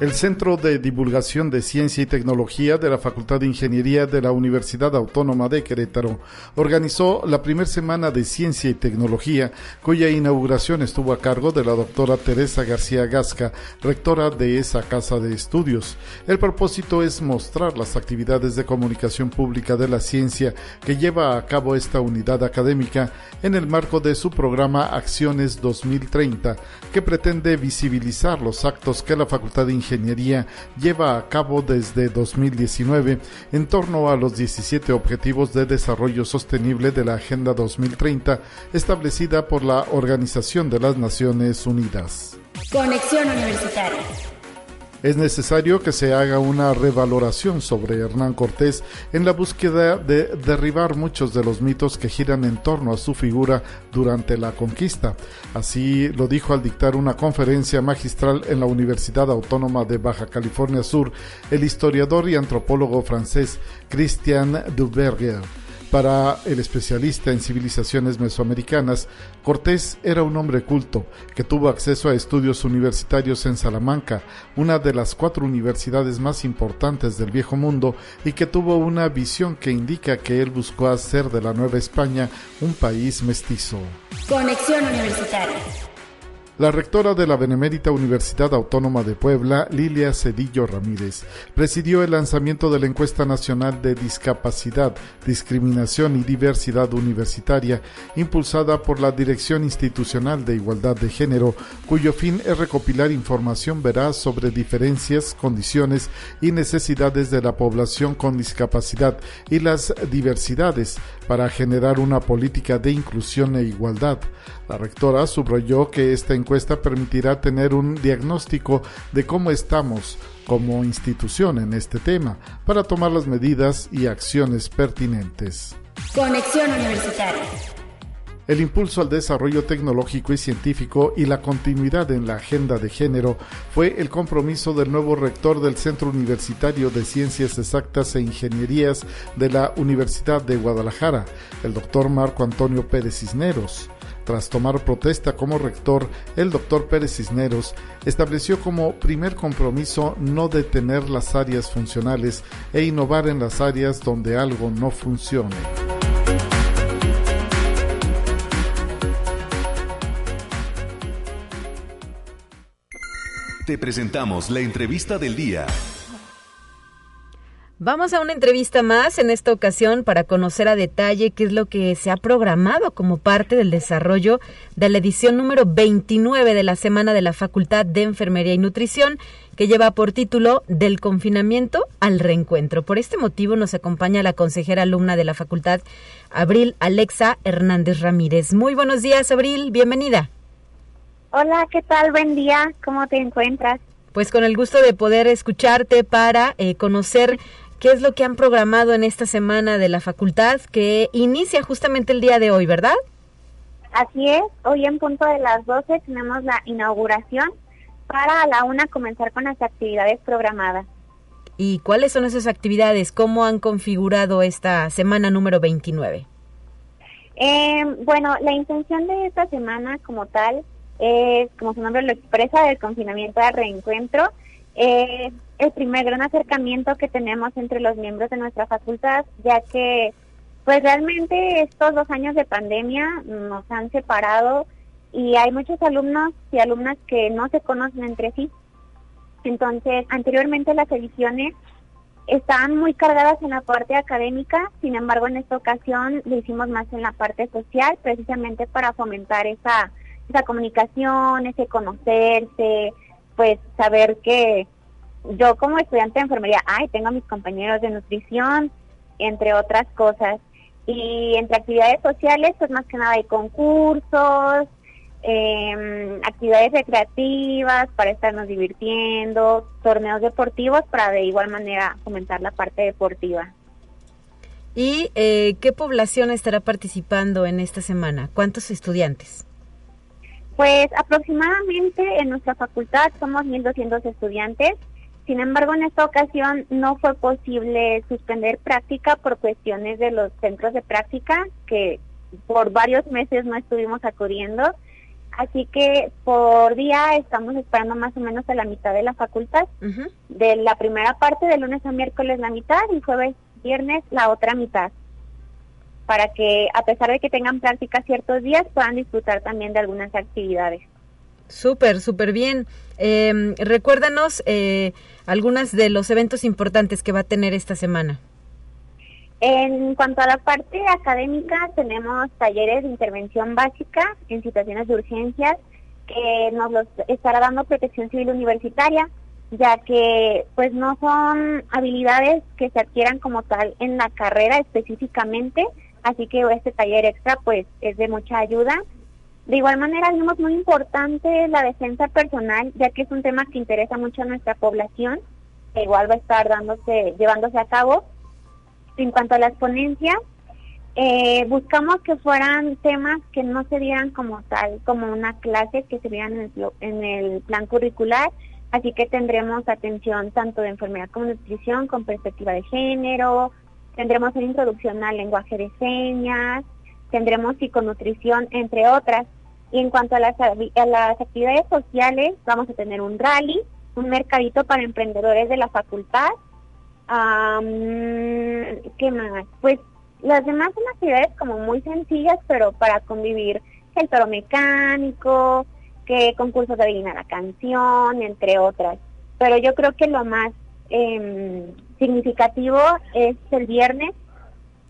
El Centro de Divulgación de Ciencia y Tecnología de la Facultad de Ingeniería de la Universidad Autónoma de Querétaro organizó la primera semana de Ciencia y Tecnología, cuya inauguración estuvo a cargo de la doctora Teresa García Gasca, rectora de esa casa de estudios. El propósito es mostrar las actividades de comunicación pública de la ciencia que lleva a cabo esta unidad académica en el marco de su programa Acciones 2030, que pretende visibilizar los actos que la Facultad de Ingeniería Ingeniería lleva a cabo desde 2019 en torno a los 17 Objetivos de Desarrollo Sostenible de la Agenda 2030 establecida por la Organización de las Naciones Unidas. Conexión Universitaria es necesario que se haga una revaloración sobre Hernán Cortés en la búsqueda de derribar muchos de los mitos que giran en torno a su figura durante la conquista. Así lo dijo al dictar una conferencia magistral en la Universidad Autónoma de Baja California Sur el historiador y antropólogo francés Christian Duverger. Para el especialista en civilizaciones mesoamericanas, Cortés era un hombre culto que tuvo acceso a estudios universitarios en Salamanca, una de las cuatro universidades más importantes del viejo mundo, y que tuvo una visión que indica que él buscó hacer de la Nueva España un país mestizo. Conexión Universitaria. La rectora de la Benemérita Universidad Autónoma de Puebla, Lilia Cedillo Ramírez, presidió el lanzamiento de la Encuesta Nacional de Discapacidad, Discriminación y Diversidad Universitaria, impulsada por la Dirección Institucional de Igualdad de Género, cuyo fin es recopilar información veraz sobre diferencias, condiciones y necesidades de la población con discapacidad y las diversidades para generar una política de inclusión e igualdad. La rectora subrayó que esta encuesta permitirá tener un diagnóstico de cómo estamos como institución en este tema para tomar las medidas y acciones pertinentes. Conexión Universitaria. El impulso al desarrollo tecnológico y científico y la continuidad en la agenda de género fue el compromiso del nuevo rector del Centro Universitario de Ciencias Exactas e Ingenierías de la Universidad de Guadalajara, el doctor Marco Antonio Pérez Cisneros. Tras tomar protesta como rector, el doctor Pérez Cisneros estableció como primer compromiso no detener las áreas funcionales e innovar en las áreas donde algo no funcione. Te presentamos la entrevista del día. Vamos a una entrevista más en esta ocasión para conocer a detalle qué es lo que se ha programado como parte del desarrollo de la edición número 29 de la Semana de la Facultad de Enfermería y Nutrición, que lleva por título Del confinamiento al reencuentro. Por este motivo nos acompaña la consejera alumna de la facultad, Abril Alexa Hernández Ramírez. Muy buenos días, Abril, bienvenida. Hola, ¿qué tal? Buen día, ¿cómo te encuentras? Pues con el gusto de poder escucharte para eh, conocer qué es lo que han programado en esta semana de la facultad que inicia justamente el día de hoy, ¿verdad? Así es, hoy en punto de las 12 tenemos la inauguración para a la una comenzar con las actividades programadas. ¿Y cuáles son esas actividades? ¿Cómo han configurado esta semana número 29? Eh, bueno, la intención de esta semana como tal es, como su nombre lo expresa, del confinamiento al reencuentro. Eh, el primer gran acercamiento que tenemos entre los miembros de nuestra facultad, ya que pues realmente estos dos años de pandemia nos han separado y hay muchos alumnos y alumnas que no se conocen entre sí. Entonces, anteriormente las ediciones estaban muy cargadas en la parte académica, sin embargo en esta ocasión lo hicimos más en la parte social, precisamente para fomentar esa, esa comunicación, ese conocerse, pues saber que yo como estudiante de enfermería, ay, tengo a mis compañeros de nutrición, entre otras cosas. Y entre actividades sociales, pues más que nada hay concursos, eh, actividades recreativas para estarnos divirtiendo, torneos deportivos para de igual manera fomentar la parte deportiva. ¿Y eh, qué población estará participando en esta semana? ¿Cuántos estudiantes? Pues aproximadamente en nuestra facultad somos 1.200 estudiantes sin embargo, en esta ocasión no fue posible suspender práctica por cuestiones de los centros de práctica que por varios meses no estuvimos acudiendo. Así que por día estamos esperando más o menos a la mitad de la facultad. De la primera parte, de lunes a miércoles la mitad y jueves, viernes la otra mitad. Para que a pesar de que tengan práctica ciertos días, puedan disfrutar también de algunas actividades. Súper, súper bien. Eh, recuérdanos eh, algunos de los eventos importantes que va a tener esta semana. En cuanto a la parte académica, tenemos talleres de intervención básica en situaciones de urgencias que nos los estará dando Protección Civil Universitaria, ya que pues no son habilidades que se adquieran como tal en la carrera específicamente, así que este taller extra pues es de mucha ayuda de igual manera, vimos muy importante la defensa personal, ya que es un tema que interesa mucho a nuestra población, que igual va a estar dándose, llevándose a cabo. En cuanto a las ponencias, eh, buscamos que fueran temas que no se dieran como tal, como una clase, que se vieran en el, en el plan curricular, así que tendremos atención tanto de enfermedad como nutrición, con perspectiva de género, tendremos una introducción al lenguaje de señas, tendremos psiconutrición, entre otras. Y en cuanto a las, actividades sociales, vamos a tener un rally, un mercadito para emprendedores de la facultad. ¿Qué más? Pues las demás son actividades como muy sencillas, pero para convivir. El toro mecánico, que concursos de adivinar la canción, entre otras. Pero yo creo que lo más eh, significativo es el viernes,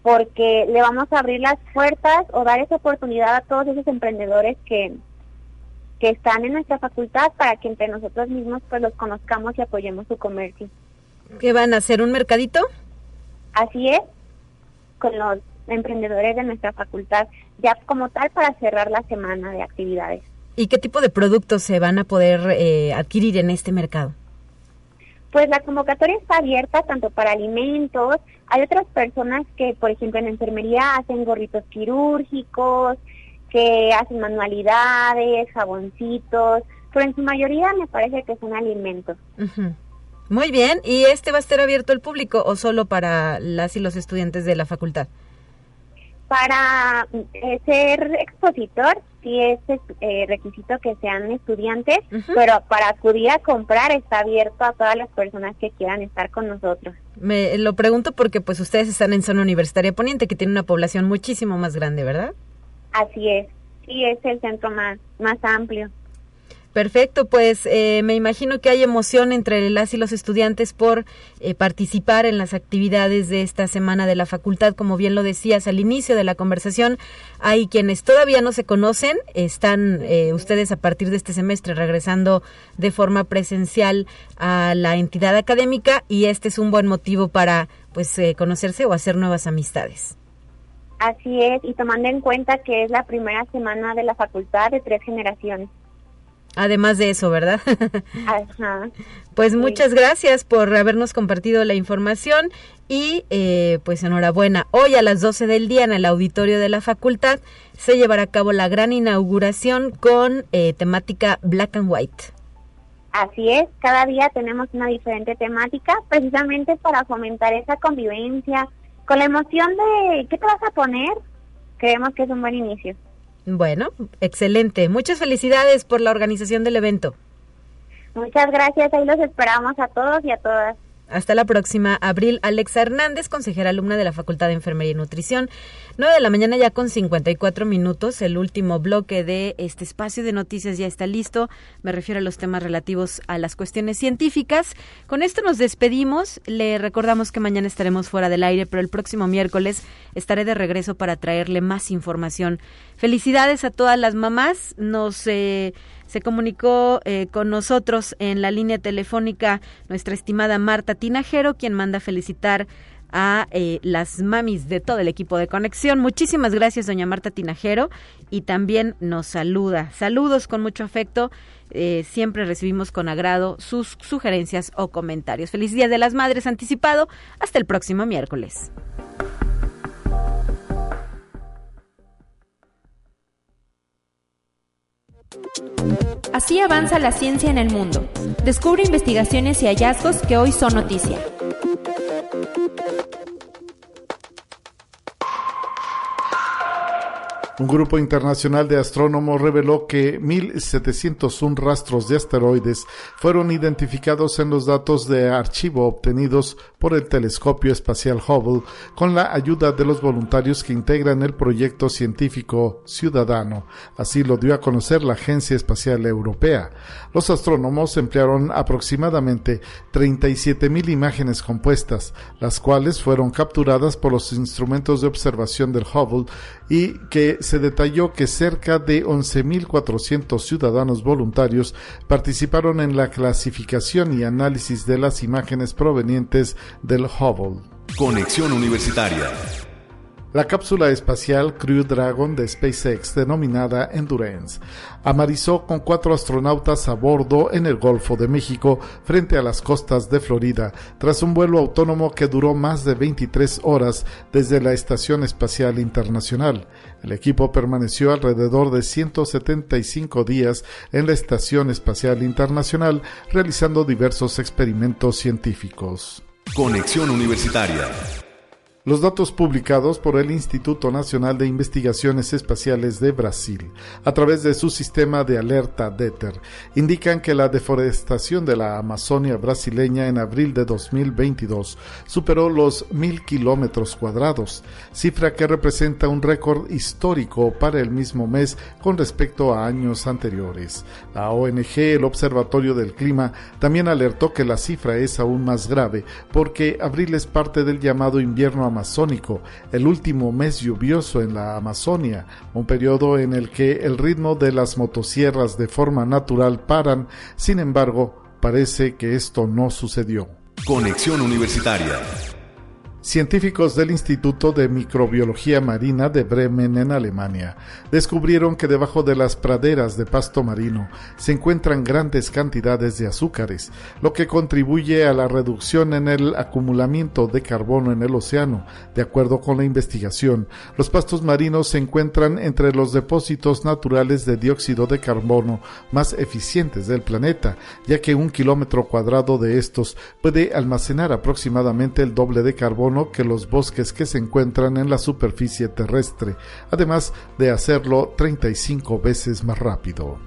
porque le vamos a abrir las puertas o dar esa oportunidad a todos esos emprendedores que, que están en nuestra facultad para que entre nosotros mismos pues los conozcamos y apoyemos su comercio. ¿Qué van a hacer? ¿Un mercadito? Así es, con los emprendedores de nuestra facultad, ya como tal para cerrar la semana de actividades. ¿Y qué tipo de productos se van a poder eh, adquirir en este mercado? Pues la convocatoria está abierta tanto para alimentos, hay otras personas que, por ejemplo, en enfermería hacen gorritos quirúrgicos, que hacen manualidades, jaboncitos, pero en su mayoría me parece que son alimentos. Muy bien, ¿y este va a estar abierto al público o solo para las y los estudiantes de la facultad? Para eh, ser expositor sí es eh, requisito que sean estudiantes, pero para acudir a comprar está abierto a todas las personas que quieran estar con nosotros. Me lo pregunto porque pues ustedes están en zona universitaria poniente que tiene una población muchísimo más grande, ¿verdad? Así es, sí es el centro más más amplio. Perfecto, pues eh, me imagino que hay emoción entre las y los estudiantes por eh, participar en las actividades de esta semana de la facultad. Como bien lo decías al inicio de la conversación, hay quienes todavía no se conocen, están eh, ustedes a partir de este semestre regresando de forma presencial a la entidad académica y este es un buen motivo para pues conocerse o hacer nuevas amistades. Así es, y tomando en cuenta que es la primera semana de la facultad de tres generaciones. Además de eso, ¿verdad? Ajá. Pues muchas gracias por habernos compartido la información y eh, pues enhorabuena. Hoy a las 12 del día en el auditorio de la facultad se llevará a cabo la gran inauguración con eh, temática Black and White. Así es, cada día tenemos una diferente temática precisamente para fomentar esa convivencia con la emoción de ¿qué te vas a poner? Creemos que es un buen inicio. Bueno, excelente. Muchas felicidades por la organización del evento. Muchas gracias. Ahí los esperamos a todos y a todas. Hasta la próxima. Abril Alexa Hernández, consejera alumna de la Facultad de Enfermería y Nutrición. 9 de la mañana ya con 54 minutos. El último bloque de este espacio de noticias ya está listo. Me refiero a los temas relativos a las cuestiones científicas. Con esto nos despedimos. Le recordamos que mañana estaremos fuera del aire, pero el próximo miércoles estaré de regreso para traerle más información. Felicidades a todas las mamás. Nos... Eh, se comunicó eh, con nosotros en la línea telefónica nuestra estimada Marta Tinajero, quien manda felicitar a eh, las mamis de todo el equipo de conexión. Muchísimas gracias, doña Marta Tinajero, y también nos saluda. Saludos con mucho afecto. Eh, siempre recibimos con agrado sus sugerencias o comentarios. Feliz Día de las Madres anticipado. Hasta el próximo miércoles. Así avanza la ciencia en el mundo. Descubre investigaciones y hallazgos que hoy son noticia. Un grupo internacional de astrónomos reveló que 1.701 rastros de asteroides fueron identificados en los datos de archivo obtenidos por el telescopio espacial Hubble con la ayuda de los voluntarios que integran el proyecto científico ciudadano. Así lo dio a conocer la Agencia Espacial Europea. Los astrónomos emplearon aproximadamente 37.000 imágenes compuestas, las cuales fueron capturadas por los instrumentos de observación del Hubble y que se detalló que cerca de 11.400 ciudadanos voluntarios participaron en la clasificación y análisis de las imágenes provenientes del Hubble. Conexión Universitaria. La cápsula espacial Crew Dragon de SpaceX, denominada Endurance, amarizó con cuatro astronautas a bordo en el Golfo de México frente a las costas de Florida, tras un vuelo autónomo que duró más de 23 horas desde la Estación Espacial Internacional. El equipo permaneció alrededor de 175 días en la Estación Espacial Internacional realizando diversos experimentos científicos. Conexión Universitaria. Los datos publicados por el Instituto Nacional de Investigaciones Espaciales de Brasil, a través de su sistema de alerta DETER, indican que la deforestación de la Amazonia brasileña en abril de 2022 superó los mil kilómetros cuadrados, cifra que representa un récord histórico para el mismo mes con respecto a años anteriores. La ONG, el Observatorio del Clima, también alertó que la cifra es aún más grave porque abril es parte del llamado invierno amazónico, el último mes lluvioso en la Amazonia, un periodo en el que el ritmo de las motosierras de forma natural paran, sin embargo, parece que esto no sucedió. Conexión Universitaria. Científicos del Instituto de Microbiología Marina de Bremen en Alemania descubrieron que debajo de las praderas de pasto marino se encuentran grandes cantidades de azúcares, lo que contribuye a la reducción en el acumulamiento de carbono en el océano. De acuerdo con la investigación, los pastos marinos se encuentran entre los depósitos naturales de dióxido de carbono más eficientes del planeta, ya que un kilómetro cuadrado de estos puede almacenar aproximadamente el doble de que los bosques que se encuentran en la superficie terrestre, además de hacerlo 35 veces más rápido.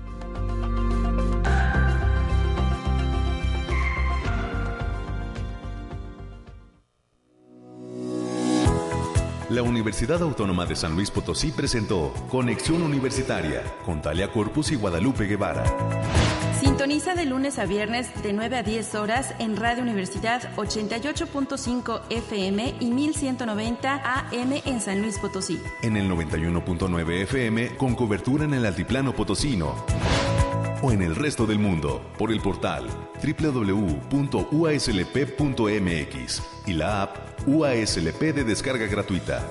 La Universidad Autónoma de San Luis Potosí presentó Conexión Universitaria con Talia Corpus y Guadalupe Guevara. Sintoniza de lunes a viernes de 9 a 10 horas en Radio Universidad 88.5 FM y 1190 AM en San Luis Potosí. En el 91.9 FM con cobertura en el Altiplano Potosino. O en el resto del mundo por el portal www.uaslp.mx y la app UASLP de descarga gratuita.